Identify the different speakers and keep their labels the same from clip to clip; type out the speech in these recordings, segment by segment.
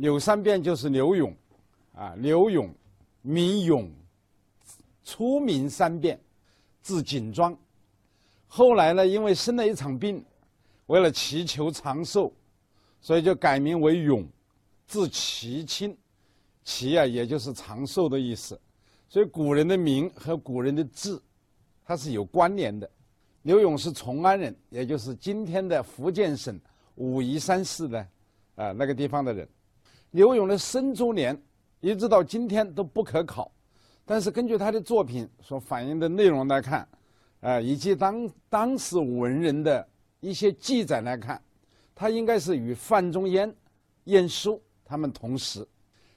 Speaker 1: 柳三变就是柳永，啊，柳永，名永，初名三变，字景庄。后来呢，因为生了一场病，为了祈求长寿，所以就改名为永，字其清。其啊，也就是长寿的意思。所以古人的名和古人的字，它是有关联的。刘永是崇安人，也就是今天的福建省武夷山市的啊那个地方的人。刘永的生卒年一直到今天都不可考，但是根据他的作品所反映的内容来看，啊，以及当当时文人的一些记载来看，他应该是与范仲淹、晏殊他们同时。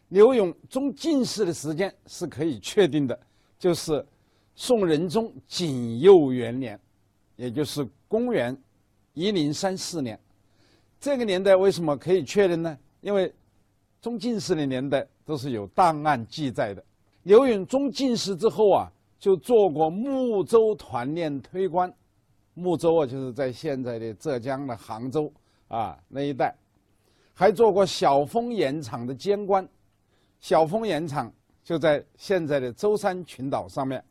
Speaker 1: 刘永中进士的时间是可以确定的，就是宋仁宗景佑元年。也就是公元一零三四年，这个年代为什么可以确认呢？因为中进士的年代都是有档案记载的。刘永中进士之后啊，就做过睦州团练推官，睦州啊就是在现在的浙江的杭州啊那一带，还做过小丰盐场的监官。小丰盐场就在现在的舟山群岛上面。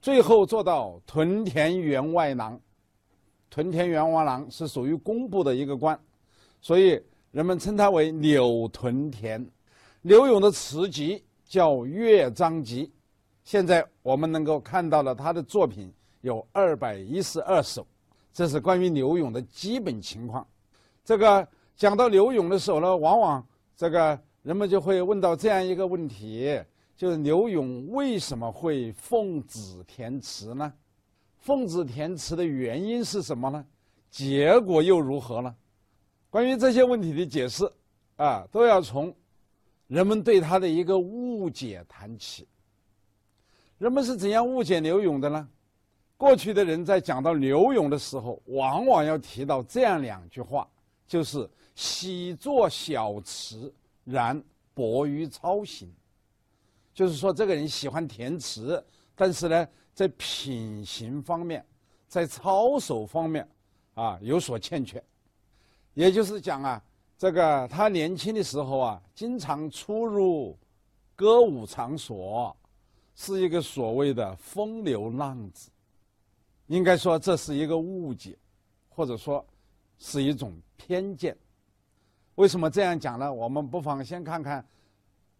Speaker 1: 最后做到屯田员外郎，屯田员外郎是属于工部的一个官，所以人们称他为柳屯田。柳永的词集叫《乐章集》，现在我们能够看到了他的作品有二百一十二首。这是关于柳永的基本情况。这个讲到柳永的时候呢，往往这个人们就会问到这样一个问题。就是柳永为什么会奉旨填词呢？奉旨填词的原因是什么呢？结果又如何呢？关于这些问题的解释，啊，都要从人们对他的一个误解谈起。人们是怎样误解刘永的呢？过去的人在讲到刘永的时候，往往要提到这样两句话，就是“喜作小词，然薄于操行”。就是说，这个人喜欢填词，但是呢，在品行方面，在操守方面，啊，有所欠缺。也就是讲啊，这个他年轻的时候啊，经常出入歌舞场所，是一个所谓的风流浪子。应该说，这是一个误解，或者说是一种偏见。为什么这样讲呢？我们不妨先看看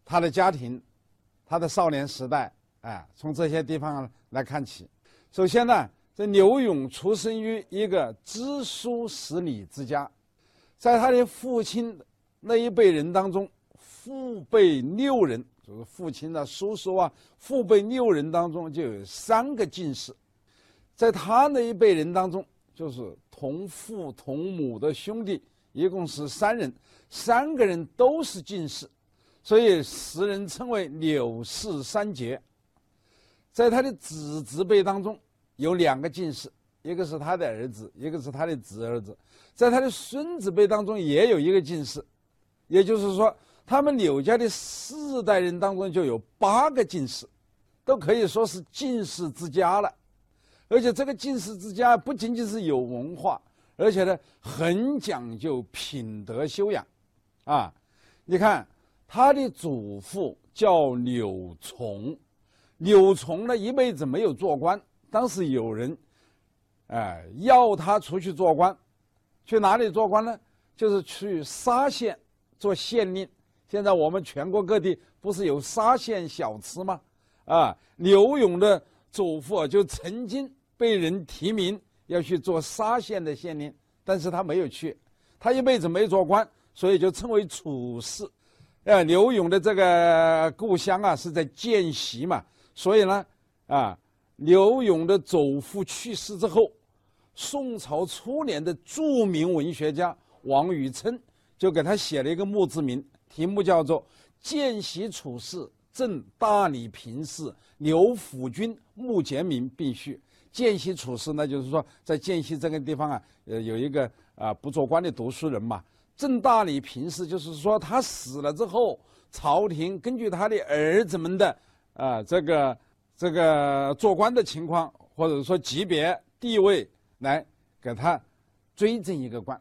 Speaker 1: 他的家庭。他的少年时代，哎，从这些地方来看起。首先呢，这刘永出生于一个知书识礼之家，在他的父亲那一辈人当中，父辈六人，就是父亲的叔叔啊，父辈六人当中就有三个进士，在他那一辈人当中，就是同父同母的兄弟，一共是三人，三个人都是进士。所以，时人称为柳氏三杰。在他的子侄辈当中，有两个进士，一个是他的儿子，一个是他的侄儿子。在他的孙子辈当中，也有一个进士。也就是说，他们柳家的四代人当中就有八个进士，都可以说是进士之家了。而且，这个进士之家不仅仅是有文化，而且呢，很讲究品德修养。啊，你看。他的祖父叫柳崇，柳崇呢一辈子没有做官。当时有人，哎，要他出去做官，去哪里做官呢？就是去沙县做县令。现在我们全国各地不是有沙县小吃吗？啊，刘勇的祖父就曾经被人提名要去做沙县的县令，但是他没有去。他一辈子没做官，所以就称为处士。呃，刘勇的这个故乡啊是在建习嘛，所以呢，啊，刘永的祖父去世之后，宋朝初年的著名文学家王禹偁就给他写了一个墓志铭，题目叫做《见习处士赠大理平氏刘辅君墓简铭并序》。见习处士呢，就是说在见习这个地方啊，呃，有一个啊不做官的读书人嘛。郑大理平氏，就是说他死了之后，朝廷根据他的儿子们的啊这个这个做官的情况，或者说级别地位来给他追赠一个官。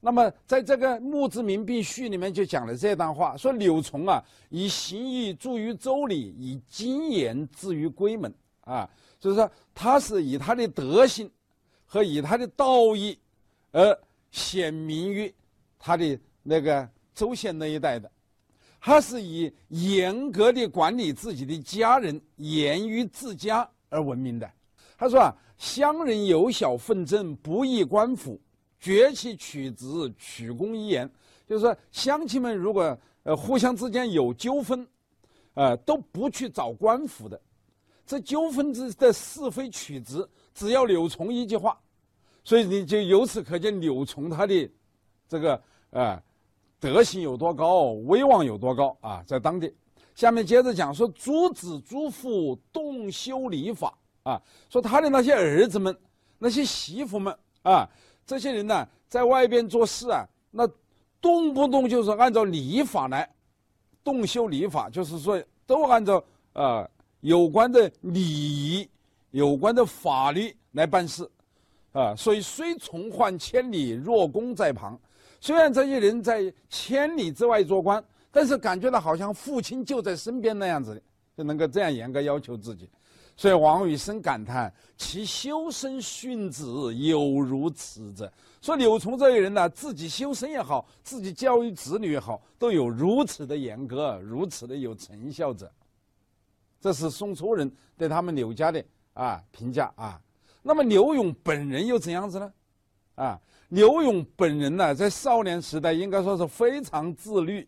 Speaker 1: 那么在这个《墓志铭并序》里面就讲了这段话，说柳崇啊，以行义著于周礼，以经言至于闺门啊，就是说他是以他的德行和以他的道义而显明于他的那个周县那一带的，他是以严格的管理自己的家人，严于自家而闻名的。他说啊，乡人有小纷争，不宜官府。崛起取直，取公一言，就是说乡亲们如果呃互相之间有纠纷，呃都不去找官府的，这纠纷之的是非曲直，只要柳从一句话，所以你就由此可见柳从他的这个呃德行有多高，威望有多高啊，在当地。下面接着讲说诸子诸父动修礼法啊，说他的那些儿子们，那些媳妇们啊。这些人呢，在外边做事啊，那动不动就是按照礼法来动修礼法，就是说都按照呃有关的礼仪、有关的法律来办事，啊，所以虽从患千里，若公在旁。虽然这些人在千里之外做官，但是感觉到好像父亲就在身边那样子的，就能够这样严格要求自己。所以王羽生感叹：“其修身训子有如此者。”说柳崇这个人呢，自己修身也好，自己教育子女也好，都有如此的严格，如此的有成效者。这是宋初人对他们柳家的啊评价啊。那么柳永本人又怎样子呢？啊，刘勇本人呢，在少年时代应该说是非常自律，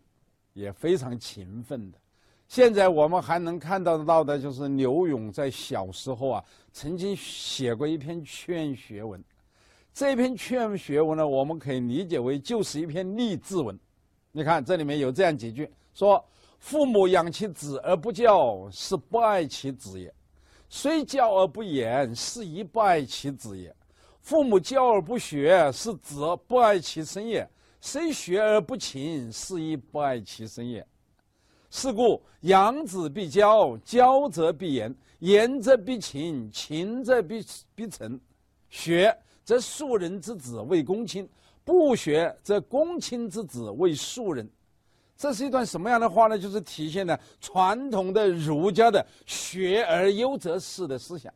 Speaker 1: 也非常勤奋的。现在我们还能看到得到的，就是刘勇在小时候啊，曾经写过一篇劝学文。这篇劝学文呢，我们可以理解为就是一篇励志文。你看这里面有这样几句：说父母养其子而不教，是不爱其子也；虽教而不严，是亦不爱其子也；父母教而不学，是子不爱其身也；虽学而不勤，是亦不爱其身也。是故养子必教，教则必严，严则必勤，勤则必必诚。学则庶人之子为公卿，不学则公卿之子为庶人。这是一段什么样的话呢？就是体现了传统的儒家的“学而优则仕”的思想，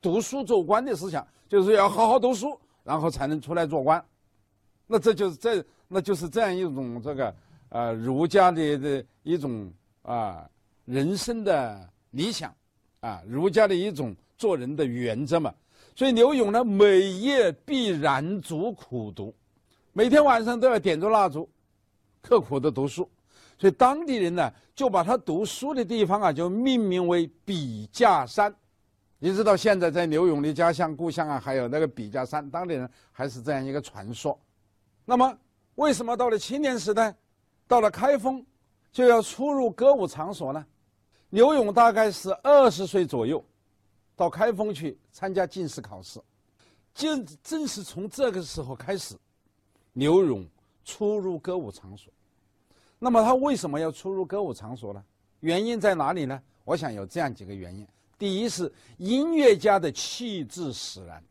Speaker 1: 读书做官的思想，就是要好好读书，然后才能出来做官。那这就是这，那就是这样一种这个。啊，儒家的的一种啊人生的理想，啊，儒家的一种做人的原则嘛。所以刘永呢，每夜必燃烛苦读，每天晚上都要点着蜡烛，刻苦的读书。所以当地人呢，就把他读书的地方啊，就命名为笔架山。一直到现在，在刘永的家乡故乡啊，还有那个笔架山，当地人还是这样一个传说。那么，为什么到了青年时代？到了开封，就要出入歌舞场所呢。刘永大概是二十岁左右，到开封去参加进士考试。就正是从这个时候开始，刘永出入歌舞场所。那么他为什么要出入歌舞场所呢？原因在哪里呢？我想有这样几个原因。第一是音乐家的气质使然。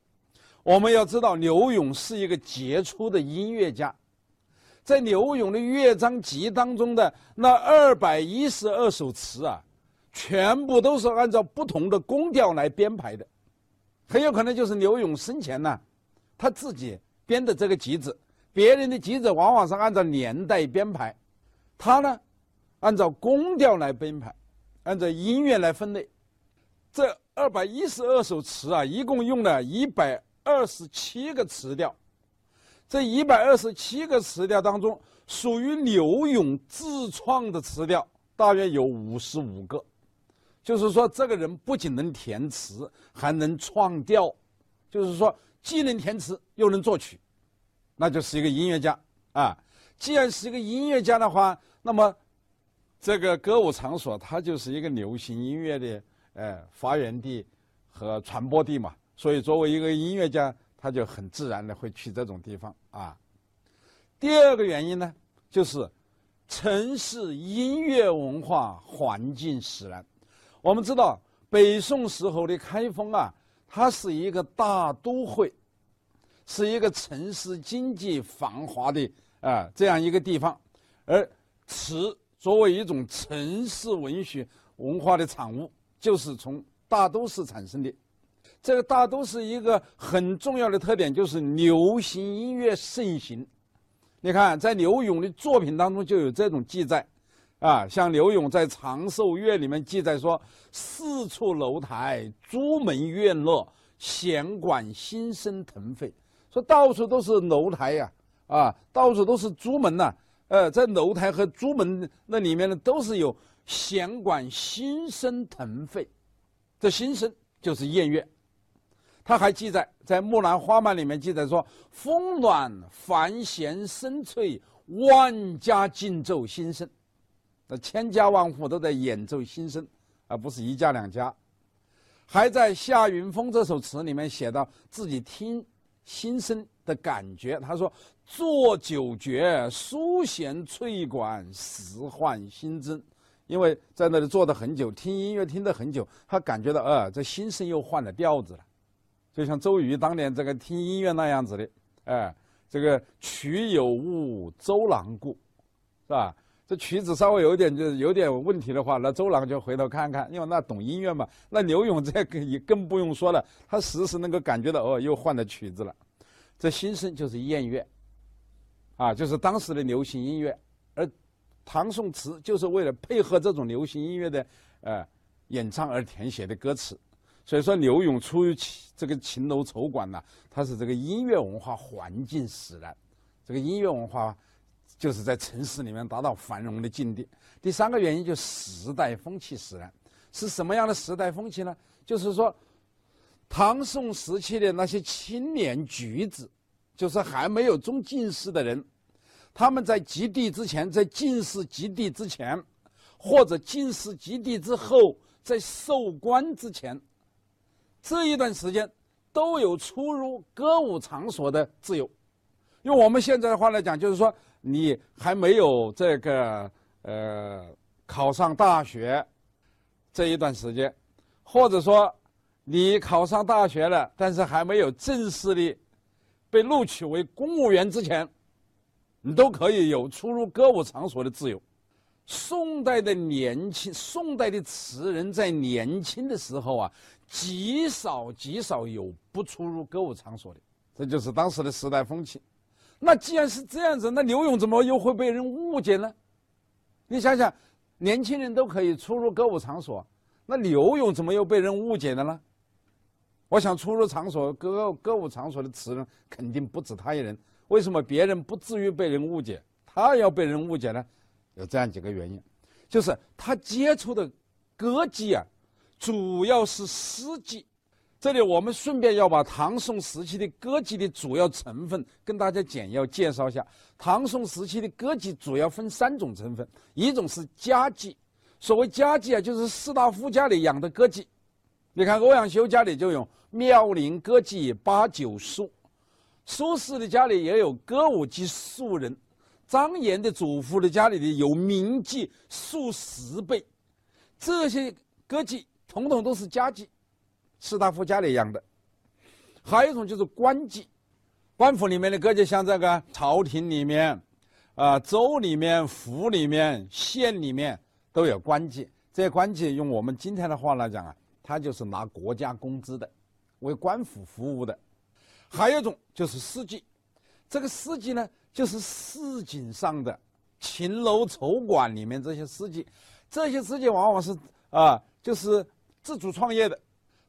Speaker 1: 我们要知道，刘永是一个杰出的音乐家。在柳永的乐章集当中的那二百一十二首词啊，全部都是按照不同的宫调来编排的，很有可能就是柳永生前呢，他自己编的这个集子。别人的集子往往是按照年代编排，他呢，按照宫调来编排，按照音乐来分类。这二百一十二首词啊，一共用了一百二十七个词调。这一百二十七个词调当中，属于柳永自创的词调大约有五十五个，就是说，这个人不仅能填词，还能创调，就是说，既能填词又能作曲，那就是一个音乐家啊。既然是一个音乐家的话，那么这个歌舞场所它就是一个流行音乐的呃发源地和传播地嘛。所以，作为一个音乐家。他就很自然的会去这种地方啊。第二个原因呢，就是城市音乐文化环境使然。我们知道，北宋时候的开封啊，它是一个大都会，是一个城市经济繁华的啊这样一个地方，而词作为一种城市文学文化的产物，就是从大都市产生的。这个大都市一个很重要的特点就是流行音乐盛行。你看，在柳永的作品当中就有这种记载，啊，像柳永在《长寿乐》里面记载说：“四处楼台，朱门院落，弦管新声腾飞。”说到处都是楼台呀，啊，到处都是朱门呐，呃，在楼台和朱门那里面呢，都是有弦管新声腾飞，这新声就是宴乐。他还记载在《木兰花满》里面记载说：“风暖繁弦声脆，万家竞奏新声。”那千家万户都在演奏新声，而不是一家两家。还在《夏云峰》这首词里面写到自己听新声的感觉。他说：“坐九绝，书弦翠管，时换新增。”因为在那里坐的很久，听音乐听得很久，他感觉到，呃，这新声又换了调子了。就像周瑜当年这个听音乐那样子的，哎，这个曲有误周郎顾，是吧？这曲子稍微有点就有点问题的话，那周郎就回头看看，因为那懂音乐嘛。那刘勇这个也更不用说了，他时时能够感觉到哦，又换了曲子了。这新声就是宴乐，啊，就是当时的流行音乐，而唐宋词就是为了配合这种流行音乐的呃演唱而填写的歌词。所以说，柳永出于这个秦楼愁馆呢，它是这个音乐文化环境使然。这个音乐文化就是在城市里面达到繁荣的境地。第三个原因就时代风气使然。是什么样的时代风气呢？就是说，唐宋时期的那些青年举子，就是还没有中进士的人，他们在及第之前，在进士及第之前，或者进士及第之后，在授官之前。这一段时间都有出入歌舞场所的自由，用我们现在的话来讲，就是说你还没有这个呃考上大学这一段时间，或者说你考上大学了，但是还没有正式的被录取为公务员之前，你都可以有出入歌舞场所的自由。宋代的年轻，宋代的词人在年轻的时候啊，极少极少有不出入歌舞场所的，这就是当时的时代风气。那既然是这样子，那刘永怎么又会被人误解呢？你想想，年轻人都可以出入歌舞场所，那刘永怎么又被人误解了呢？我想出入场所歌歌舞场所的词人肯定不止他一人。为什么别人不至于被人误解，他要被人误解呢？有这样几个原因，就是他接触的歌妓啊，主要是诗妓。这里我们顺便要把唐宋时期的歌妓的主要成分跟大家简要介绍一下。唐宋时期的歌妓主要分三种成分，一种是家妓，所谓家妓啊，就是士大夫家里养的歌妓。你看欧阳修家里就有妙龄歌妓八九数，苏轼的家里也有歌舞伎数人。张炎的祖父的家里的有名妓数十倍，这些歌妓统统都是家妓，士大夫家里养的。还有一种就是官妓，官府里面的歌妓，像这个朝廷里面，啊州里面、府里面、县里面都有官妓。这些官妓用我们今天的话来讲啊，他就是拿国家工资的，为官府服务的。还有一种就是司妓，这个司妓呢。就是市井上的秦楼丑馆里面这些司机，这些司机往往是啊，就是自主创业的，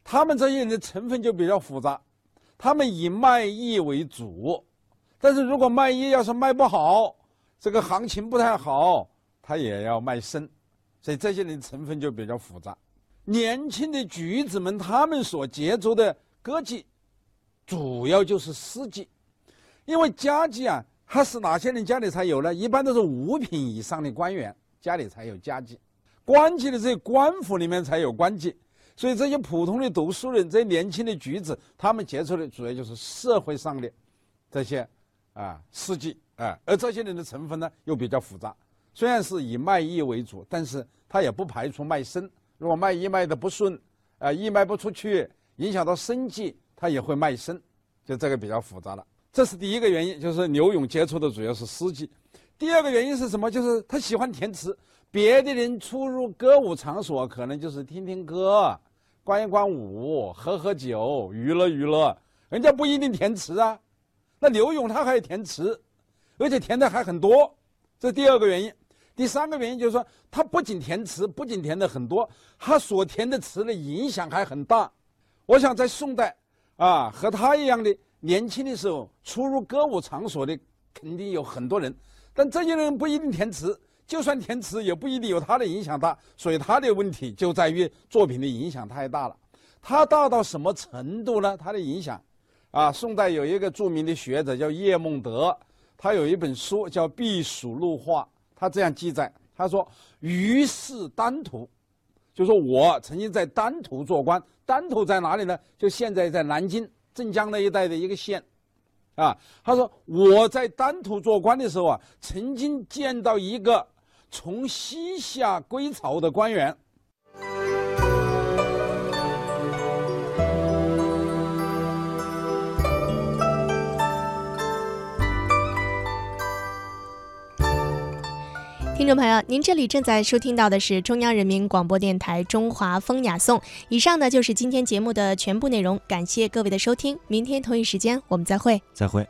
Speaker 1: 他们这些人的成分就比较复杂，他们以卖艺为主，但是如果卖艺要是卖不好，这个行情不太好，他也要卖身，所以这些人成分就比较复杂。年轻的举子们，他们所接触的歌妓，主要就是司机，因为家妓啊。他是哪些人家里才有呢？一般都是五品以上的官员家里才有家妓，官妓的这些官府里面才有官妓，所以这些普通的读书人、这些年轻的举子，他们接触的主要就是社会上的这些啊司机啊，而这些人的成分呢又比较复杂，虽然是以卖艺为主，但是他也不排除卖身。如果卖艺卖的不顺，啊，艺卖不出去，影响到生计，他也会卖身。就这个比较复杂了。这是第一个原因，就是刘永接触的主要是司机。第二个原因是什么？就是他喜欢填词。别的人出入歌舞场所，可能就是听听歌、观一观舞、喝喝酒、娱乐娱乐，人家不一定填词啊。那刘永他还要填词，而且填的还很多，这第二个原因。第三个原因就是说，他不仅填词，不仅填的很多，他所填的词的影响还很大。我想在宋代啊，和他一样的年轻的时候出入歌舞场所的，肯定有很多人，但这些人不一定填词。就算填词，也不一定有他的影响大，所以他的问题就在于作品的影响太大了。他大到什么程度呢？他的影响，啊，宋代有一个著名的学者叫叶梦得，他有一本书叫《避暑录话》，他这样记载：他说，于是丹徒，就说我曾经在丹徒做官。丹徒在哪里呢？就现在在南京镇江那一带的一个县。啊，他说我在丹徒做官的时候啊，曾经见到一个。从西夏归朝的官员，
Speaker 2: 听众朋友，您这里正在收听到的是中央人民广播电台中华风雅颂。以上呢就是今天节目的全部内容，感谢各位的收听，明天同一时间我们再会，
Speaker 3: 再会。